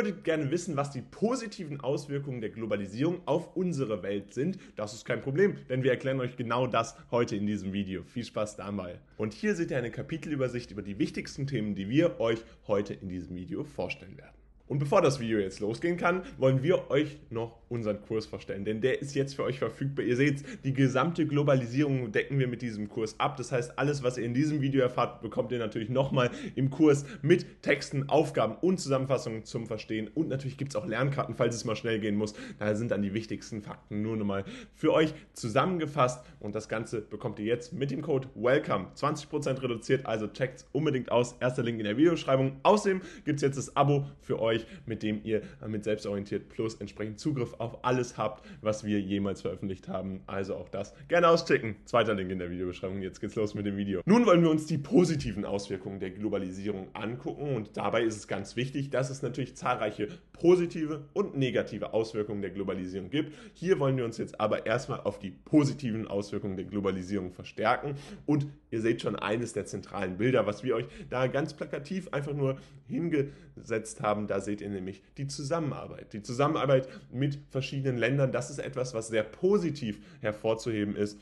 würde gerne wissen, was die positiven Auswirkungen der Globalisierung auf unsere Welt sind. Das ist kein Problem, denn wir erklären euch genau das heute in diesem Video. Viel Spaß dabei. Und hier seht ihr eine Kapitelübersicht über die wichtigsten Themen, die wir euch heute in diesem Video vorstellen werden. Und bevor das Video jetzt losgehen kann, wollen wir euch noch unseren Kurs vorstellen, denn der ist jetzt für euch verfügbar. Ihr seht, die gesamte Globalisierung decken wir mit diesem Kurs ab. Das heißt, alles, was ihr in diesem Video erfahrt, bekommt ihr natürlich nochmal im Kurs mit Texten, Aufgaben und Zusammenfassungen zum Verstehen. Und natürlich gibt es auch Lernkarten, falls es mal schnell gehen muss. Da sind dann die wichtigsten Fakten nur nochmal für euch zusammengefasst. Und das Ganze bekommt ihr jetzt mit dem Code WELCOME 20% reduziert. Also checkt unbedingt aus. Erster Link in der Videobeschreibung. Außerdem gibt es jetzt das Abo für euch euch, mit dem ihr mit Selbstorientiert Plus entsprechend Zugriff auf alles habt, was wir jemals veröffentlicht haben. Also auch das gerne auschecken. Zweiter Link in der Videobeschreibung. Jetzt geht's los mit dem Video. Nun wollen wir uns die positiven Auswirkungen der Globalisierung angucken und dabei ist es ganz wichtig, dass es natürlich zahlreiche positive und negative Auswirkungen der Globalisierung gibt. Hier wollen wir uns jetzt aber erstmal auf die positiven Auswirkungen der Globalisierung verstärken und ihr seht schon eines der zentralen Bilder, was wir euch da ganz plakativ einfach nur hingesetzt haben. Da seht seht ihr nämlich die Zusammenarbeit. Die Zusammenarbeit mit verschiedenen Ländern, das ist etwas, was sehr positiv hervorzuheben ist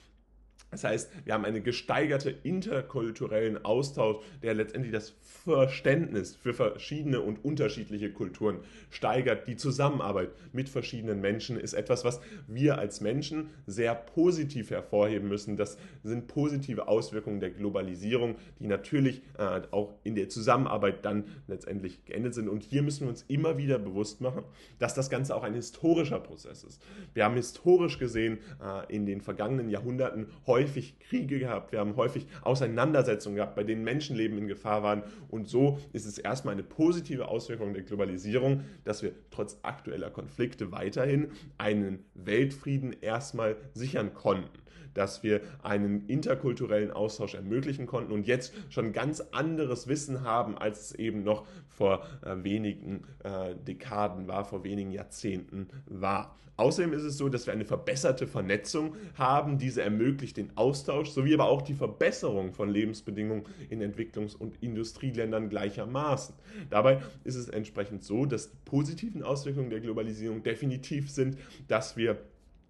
das heißt, wir haben einen gesteigerten interkulturellen Austausch, der letztendlich das Verständnis für verschiedene und unterschiedliche Kulturen steigert. Die Zusammenarbeit mit verschiedenen Menschen ist etwas, was wir als Menschen sehr positiv hervorheben müssen. Das sind positive Auswirkungen der Globalisierung, die natürlich äh, auch in der Zusammenarbeit dann letztendlich geendet sind. Und hier müssen wir uns immer wieder bewusst machen, dass das Ganze auch ein historischer Prozess ist. Wir haben historisch gesehen äh, in den vergangenen Jahrhunderten häufig Kriege gehabt, wir haben häufig Auseinandersetzungen gehabt, bei denen Menschenleben in Gefahr waren. Und so ist es erstmal eine positive Auswirkung der Globalisierung, dass wir trotz aktueller Konflikte weiterhin einen Weltfrieden erstmal sichern konnten dass wir einen interkulturellen Austausch ermöglichen konnten und jetzt schon ganz anderes Wissen haben, als es eben noch vor äh, wenigen äh, Dekaden war, vor wenigen Jahrzehnten war. Außerdem ist es so, dass wir eine verbesserte Vernetzung haben. Diese ermöglicht den Austausch sowie aber auch die Verbesserung von Lebensbedingungen in Entwicklungs- und Industrieländern gleichermaßen. Dabei ist es entsprechend so, dass die positiven Auswirkungen der Globalisierung definitiv sind, dass wir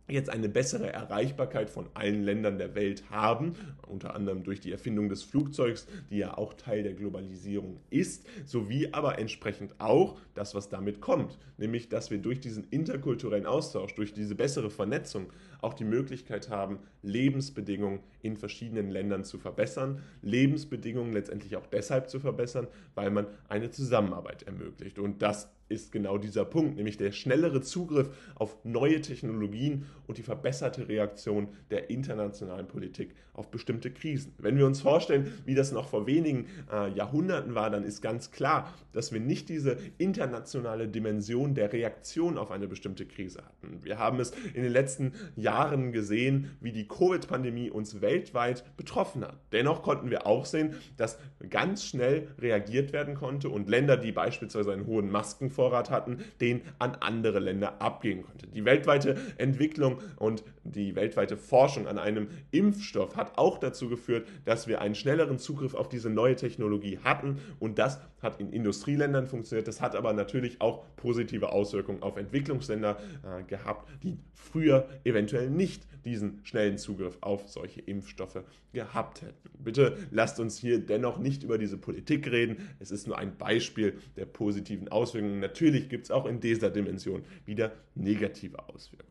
jetzt eine bessere Erreichbarkeit von allen Ländern der Welt haben, unter anderem durch die Erfindung des Flugzeugs, die ja auch Teil der Globalisierung ist, sowie aber entsprechend auch das, was damit kommt, nämlich dass wir durch diesen interkulturellen Austausch, durch diese bessere Vernetzung auch die Möglichkeit haben, Lebensbedingungen in verschiedenen Ländern zu verbessern, Lebensbedingungen letztendlich auch deshalb zu verbessern, weil man eine Zusammenarbeit ermöglicht. Und das ist genau dieser Punkt, nämlich der schnellere Zugriff auf neue Technologien und die verbesserte Reaktion der internationalen Politik auf bestimmte Krisen. Wenn wir uns vorstellen, wie das noch vor wenigen äh, Jahrhunderten war, dann ist ganz klar, dass wir nicht diese internationale Dimension der Reaktion auf eine bestimmte Krise hatten. Wir haben es in den letzten Jahren gesehen, wie die Covid-Pandemie uns weltweit betroffen hat. Dennoch konnten wir auch sehen, dass ganz schnell reagiert werden konnte und Länder, die beispielsweise einen hohen Masken Vorrat hatten, den an andere Länder abgehen konnte. Die weltweite Entwicklung und die weltweite Forschung an einem Impfstoff hat auch dazu geführt, dass wir einen schnelleren Zugriff auf diese neue Technologie hatten und das hat in Industrieländern funktioniert. Das hat aber natürlich auch positive Auswirkungen auf Entwicklungsländer äh, gehabt, die früher eventuell nicht diesen schnellen Zugriff auf solche Impfstoffe gehabt hätten. Bitte lasst uns hier dennoch nicht über diese Politik reden. Es ist nur ein Beispiel der positiven Auswirkungen natürlich gibt es auch in dieser Dimension wieder negative Auswirkungen.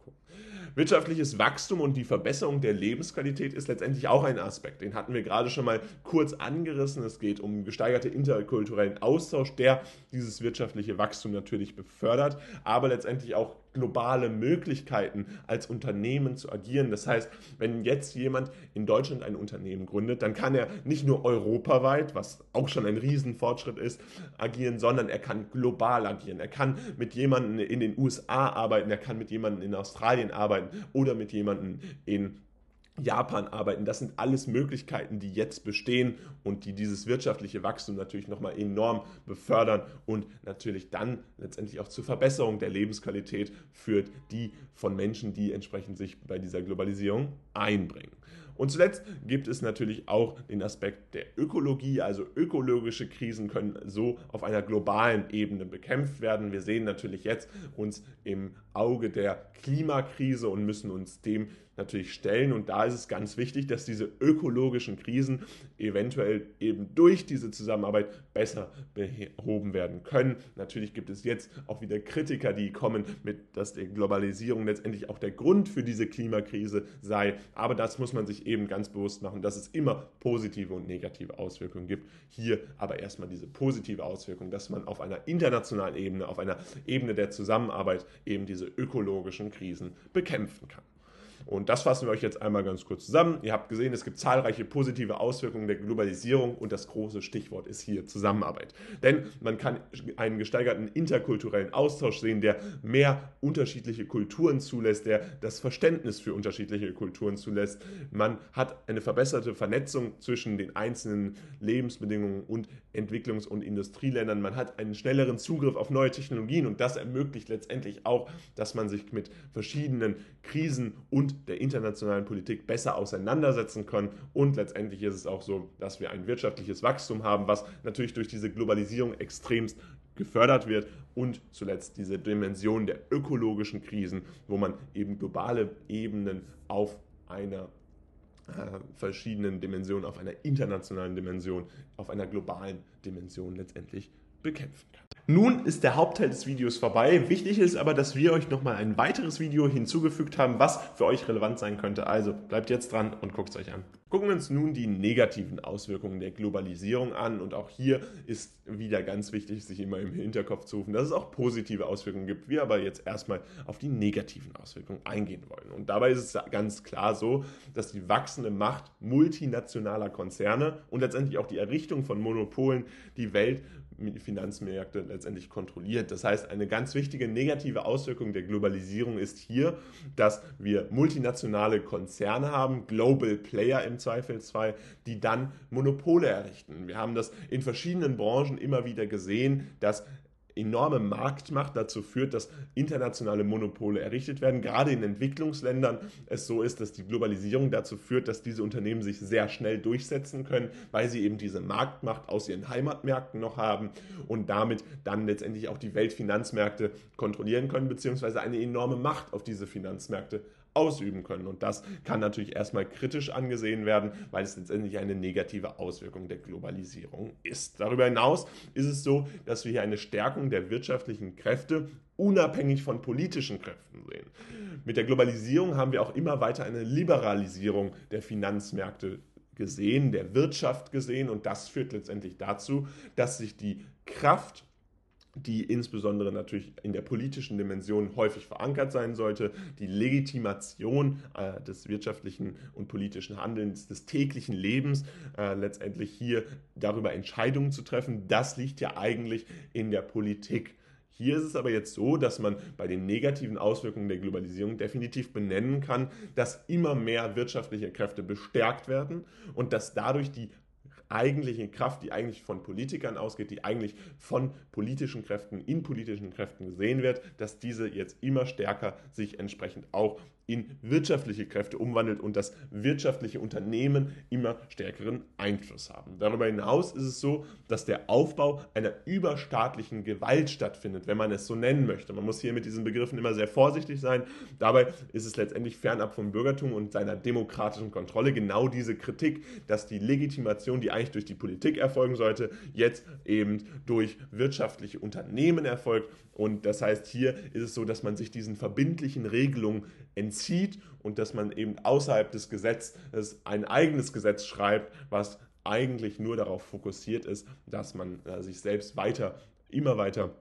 Wirtschaftliches Wachstum und die Verbesserung der Lebensqualität ist letztendlich auch ein Aspekt. Den hatten wir gerade schon mal kurz angerissen. Es geht um gesteigerte interkulturellen Austausch, der dieses wirtschaftliche Wachstum natürlich befördert, aber letztendlich auch globale Möglichkeiten als Unternehmen zu agieren. Das heißt, wenn jetzt jemand in Deutschland ein Unternehmen gründet, dann kann er nicht nur europaweit, was auch schon ein Riesenfortschritt ist, agieren, sondern er kann global agieren. Er kann mit jemandem in den USA arbeiten, er kann mit jemandem in Australien arbeiten oder mit jemandem in Japan arbeiten. Das sind alles Möglichkeiten, die jetzt bestehen und die dieses wirtschaftliche Wachstum natürlich nochmal enorm befördern und natürlich dann letztendlich auch zur Verbesserung der Lebensqualität führt, die von Menschen, die entsprechend sich bei dieser Globalisierung einbringen. Und zuletzt gibt es natürlich auch den Aspekt der Ökologie, also ökologische Krisen können so auf einer globalen Ebene bekämpft werden. Wir sehen natürlich jetzt uns im Auge der Klimakrise und müssen uns dem natürlich stellen. Und da ist es ganz wichtig, dass diese ökologischen Krisen eventuell eben durch diese Zusammenarbeit besser behoben werden können. Natürlich gibt es jetzt auch wieder Kritiker, die kommen mit, dass die Globalisierung letztendlich auch der Grund für diese Klimakrise sei. Aber das muss man sich eben ganz bewusst machen, dass es immer positive und negative Auswirkungen gibt. Hier aber erstmal diese positive Auswirkung, dass man auf einer internationalen Ebene, auf einer Ebene der Zusammenarbeit eben diese ökologischen Krisen bekämpfen kann. Und das fassen wir euch jetzt einmal ganz kurz zusammen. Ihr habt gesehen, es gibt zahlreiche positive Auswirkungen der Globalisierung und das große Stichwort ist hier Zusammenarbeit. Denn man kann einen gesteigerten interkulturellen Austausch sehen, der mehr unterschiedliche Kulturen zulässt, der das Verständnis für unterschiedliche Kulturen zulässt. Man hat eine verbesserte Vernetzung zwischen den einzelnen Lebensbedingungen und Entwicklungs- und Industrieländern. Man hat einen schnelleren Zugriff auf neue Technologien und das ermöglicht letztendlich auch, dass man sich mit verschiedenen Krisen und der internationalen Politik besser auseinandersetzen kann. Und letztendlich ist es auch so, dass wir ein wirtschaftliches Wachstum haben, was natürlich durch diese Globalisierung extremst gefördert wird und zuletzt diese Dimension der ökologischen Krisen, wo man eben globale Ebenen auf einer äh, verschiedenen Dimensionen, auf einer internationalen Dimension, auf einer globalen Dimension letztendlich bekämpfen kann. Nun ist der Hauptteil des Videos vorbei. Wichtig ist aber, dass wir euch nochmal ein weiteres Video hinzugefügt haben, was für euch relevant sein könnte. Also bleibt jetzt dran und guckt es euch an. Gucken wir uns nun die negativen Auswirkungen der Globalisierung an. Und auch hier ist wieder ganz wichtig, sich immer im Hinterkopf zu rufen, dass es auch positive Auswirkungen gibt. Wir aber jetzt erstmal auf die negativen Auswirkungen eingehen wollen. Und dabei ist es ganz klar so, dass die wachsende Macht multinationaler Konzerne und letztendlich auch die Errichtung von Monopolen die Welt Finanzmärkte letztendlich kontrolliert. Das heißt, eine ganz wichtige negative Auswirkung der Globalisierung ist hier, dass wir multinationale Konzerne haben, Global Player im Zweifelsfall, die dann Monopole errichten. Wir haben das in verschiedenen Branchen immer wieder gesehen, dass enorme Marktmacht dazu führt, dass internationale Monopole errichtet werden. Gerade in Entwicklungsländern es so ist, dass die Globalisierung dazu führt, dass diese Unternehmen sich sehr schnell durchsetzen können, weil sie eben diese Marktmacht aus ihren Heimatmärkten noch haben und damit dann letztendlich auch die Weltfinanzmärkte kontrollieren können, beziehungsweise eine enorme Macht auf diese Finanzmärkte ausüben können. Und das kann natürlich erstmal kritisch angesehen werden, weil es letztendlich eine negative Auswirkung der Globalisierung ist. Darüber hinaus ist es so, dass wir hier eine Stärkung der wirtschaftlichen Kräfte unabhängig von politischen Kräften sehen. Mit der Globalisierung haben wir auch immer weiter eine Liberalisierung der Finanzmärkte gesehen, der Wirtschaft gesehen und das führt letztendlich dazu, dass sich die Kraft die insbesondere natürlich in der politischen Dimension häufig verankert sein sollte, die Legitimation äh, des wirtschaftlichen und politischen Handelns, des täglichen Lebens, äh, letztendlich hier darüber Entscheidungen zu treffen, das liegt ja eigentlich in der Politik. Hier ist es aber jetzt so, dass man bei den negativen Auswirkungen der Globalisierung definitiv benennen kann, dass immer mehr wirtschaftliche Kräfte bestärkt werden und dass dadurch die eigentliche Kraft, die eigentlich von Politikern ausgeht, die eigentlich von politischen Kräften in politischen Kräften gesehen wird, dass diese jetzt immer stärker sich entsprechend auch in wirtschaftliche Kräfte umwandelt und dass wirtschaftliche Unternehmen immer stärkeren Einfluss haben. Darüber hinaus ist es so, dass der Aufbau einer überstaatlichen Gewalt stattfindet, wenn man es so nennen möchte. Man muss hier mit diesen Begriffen immer sehr vorsichtig sein. Dabei ist es letztendlich fernab vom Bürgertum und seiner demokratischen Kontrolle genau diese Kritik, dass die Legitimation, die eigentlich durch die Politik erfolgen sollte, jetzt eben durch wirtschaftliche Unternehmen erfolgt. Und das heißt, hier ist es so, dass man sich diesen verbindlichen Regelungen entzieht und dass man eben außerhalb des Gesetzes ein eigenes Gesetz schreibt, was eigentlich nur darauf fokussiert ist, dass man äh, sich selbst weiter, immer weiter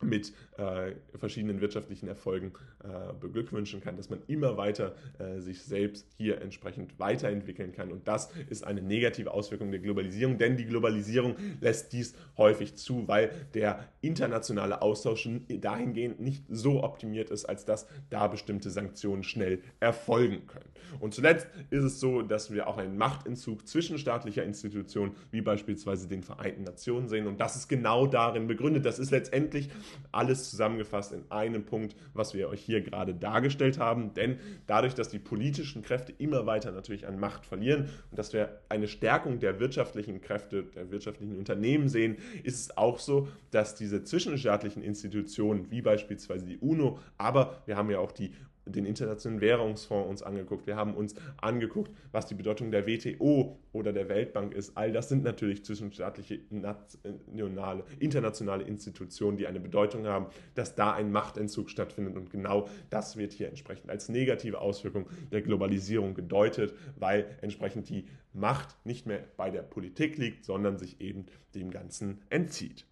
mit äh, verschiedenen wirtschaftlichen Erfolgen äh, beglückwünschen kann, dass man immer weiter äh, sich selbst hier entsprechend weiterentwickeln kann. Und das ist eine negative Auswirkung der Globalisierung, denn die Globalisierung lässt dies häufig zu, weil der internationale Austausch dahingehend nicht so optimiert ist, als dass da bestimmte Sanktionen schnell erfolgen können. Und zuletzt ist es so, dass wir auch einen Machtentzug zwischenstaatlicher Institutionen, wie beispielsweise den Vereinten Nationen sehen. Und das ist genau darin begründet. Das ist letztendlich Alles zusammengefasst in einem Punkt, was wir euch hier gerade dargestellt haben. Denn dadurch, dass die politischen Kräfte immer weiter natürlich an Macht verlieren und dass wir eine Stärkung der wirtschaftlichen Kräfte, der wirtschaftlichen Unternehmen sehen, ist es auch so, dass diese zwischenstaatlichen Institutionen, wie beispielsweise die UNO, aber wir haben ja auch die den Internationalen Währungsfonds uns angeguckt. Wir haben uns angeguckt, was die Bedeutung der WTO oder der Weltbank ist. All das sind natürlich zwischenstaatliche, nationale, internationale Institutionen, die eine Bedeutung haben, dass da ein Machtentzug stattfindet. Und genau das wird hier entsprechend als negative Auswirkung der Globalisierung gedeutet, weil entsprechend die Macht nicht mehr bei der Politik liegt, sondern sich eben dem Ganzen entzieht.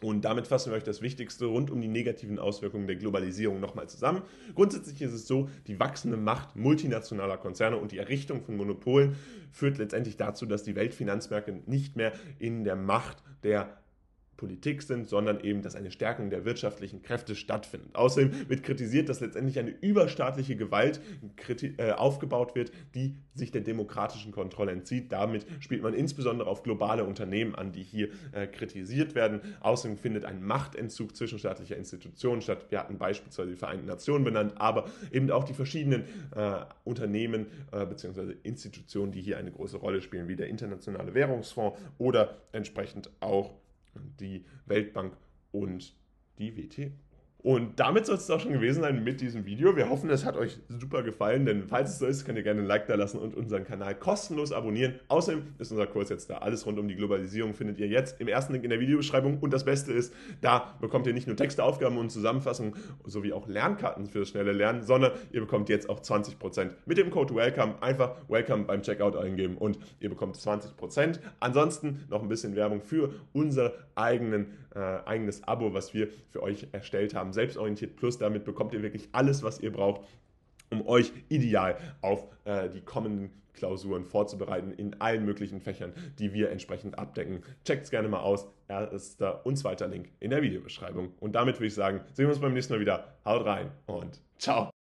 Und damit fassen wir euch das Wichtigste rund um die negativen Auswirkungen der Globalisierung nochmal zusammen. Grundsätzlich ist es so, die wachsende Macht multinationaler Konzerne und die Errichtung von Monopolen führt letztendlich dazu, dass die Weltfinanzmärkte nicht mehr in der Macht der Politik sind, sondern eben, dass eine Stärkung der wirtschaftlichen Kräfte stattfindet. Außerdem wird kritisiert, dass letztendlich eine überstaatliche Gewalt äh, aufgebaut wird, die sich der demokratischen Kontrolle entzieht. Damit spielt man insbesondere auf globale Unternehmen an, die hier äh, kritisiert werden. Außerdem findet ein Machtentzug zwischenstaatlicher Institutionen statt. Wir hatten beispielsweise die Vereinten Nationen benannt, aber eben auch die verschiedenen äh, Unternehmen bzw. Institutionen, die hier eine große Rolle spielen, wie der Internationale Währungsfonds oder entsprechend auch die Weltbank und die WTO. Und damit soll es auch schon gewesen sein mit diesem Video. Wir hoffen, es hat euch super gefallen, denn falls es so ist, könnt ihr gerne ein Like da lassen und unseren Kanal kostenlos abonnieren. Außerdem ist unser Kurs jetzt da. Alles rund um die Globalisierung findet ihr jetzt im ersten Link in der Videobeschreibung. Und das Beste ist, da bekommt ihr nicht nur Texte, Aufgaben und Zusammenfassungen sowie auch Lernkarten für das schnelle Lernen, sondern ihr bekommt jetzt auch 20% mit dem Code WELCOME. Einfach WELCOME beim Checkout eingeben und ihr bekommt 20%. Ansonsten noch ein bisschen Werbung für unser eigenen, äh, eigenes Abo, was wir für euch erstellt haben haben, Selbstorientiert Plus. Damit bekommt ihr wirklich alles, was ihr braucht, um euch ideal auf äh, die kommenden Klausuren vorzubereiten in allen möglichen Fächern, die wir entsprechend abdecken. Checkt es gerne mal aus. Erster und zweiter Link in der Videobeschreibung. Und damit würde ich sagen, sehen wir uns beim nächsten Mal wieder. Haut rein und ciao.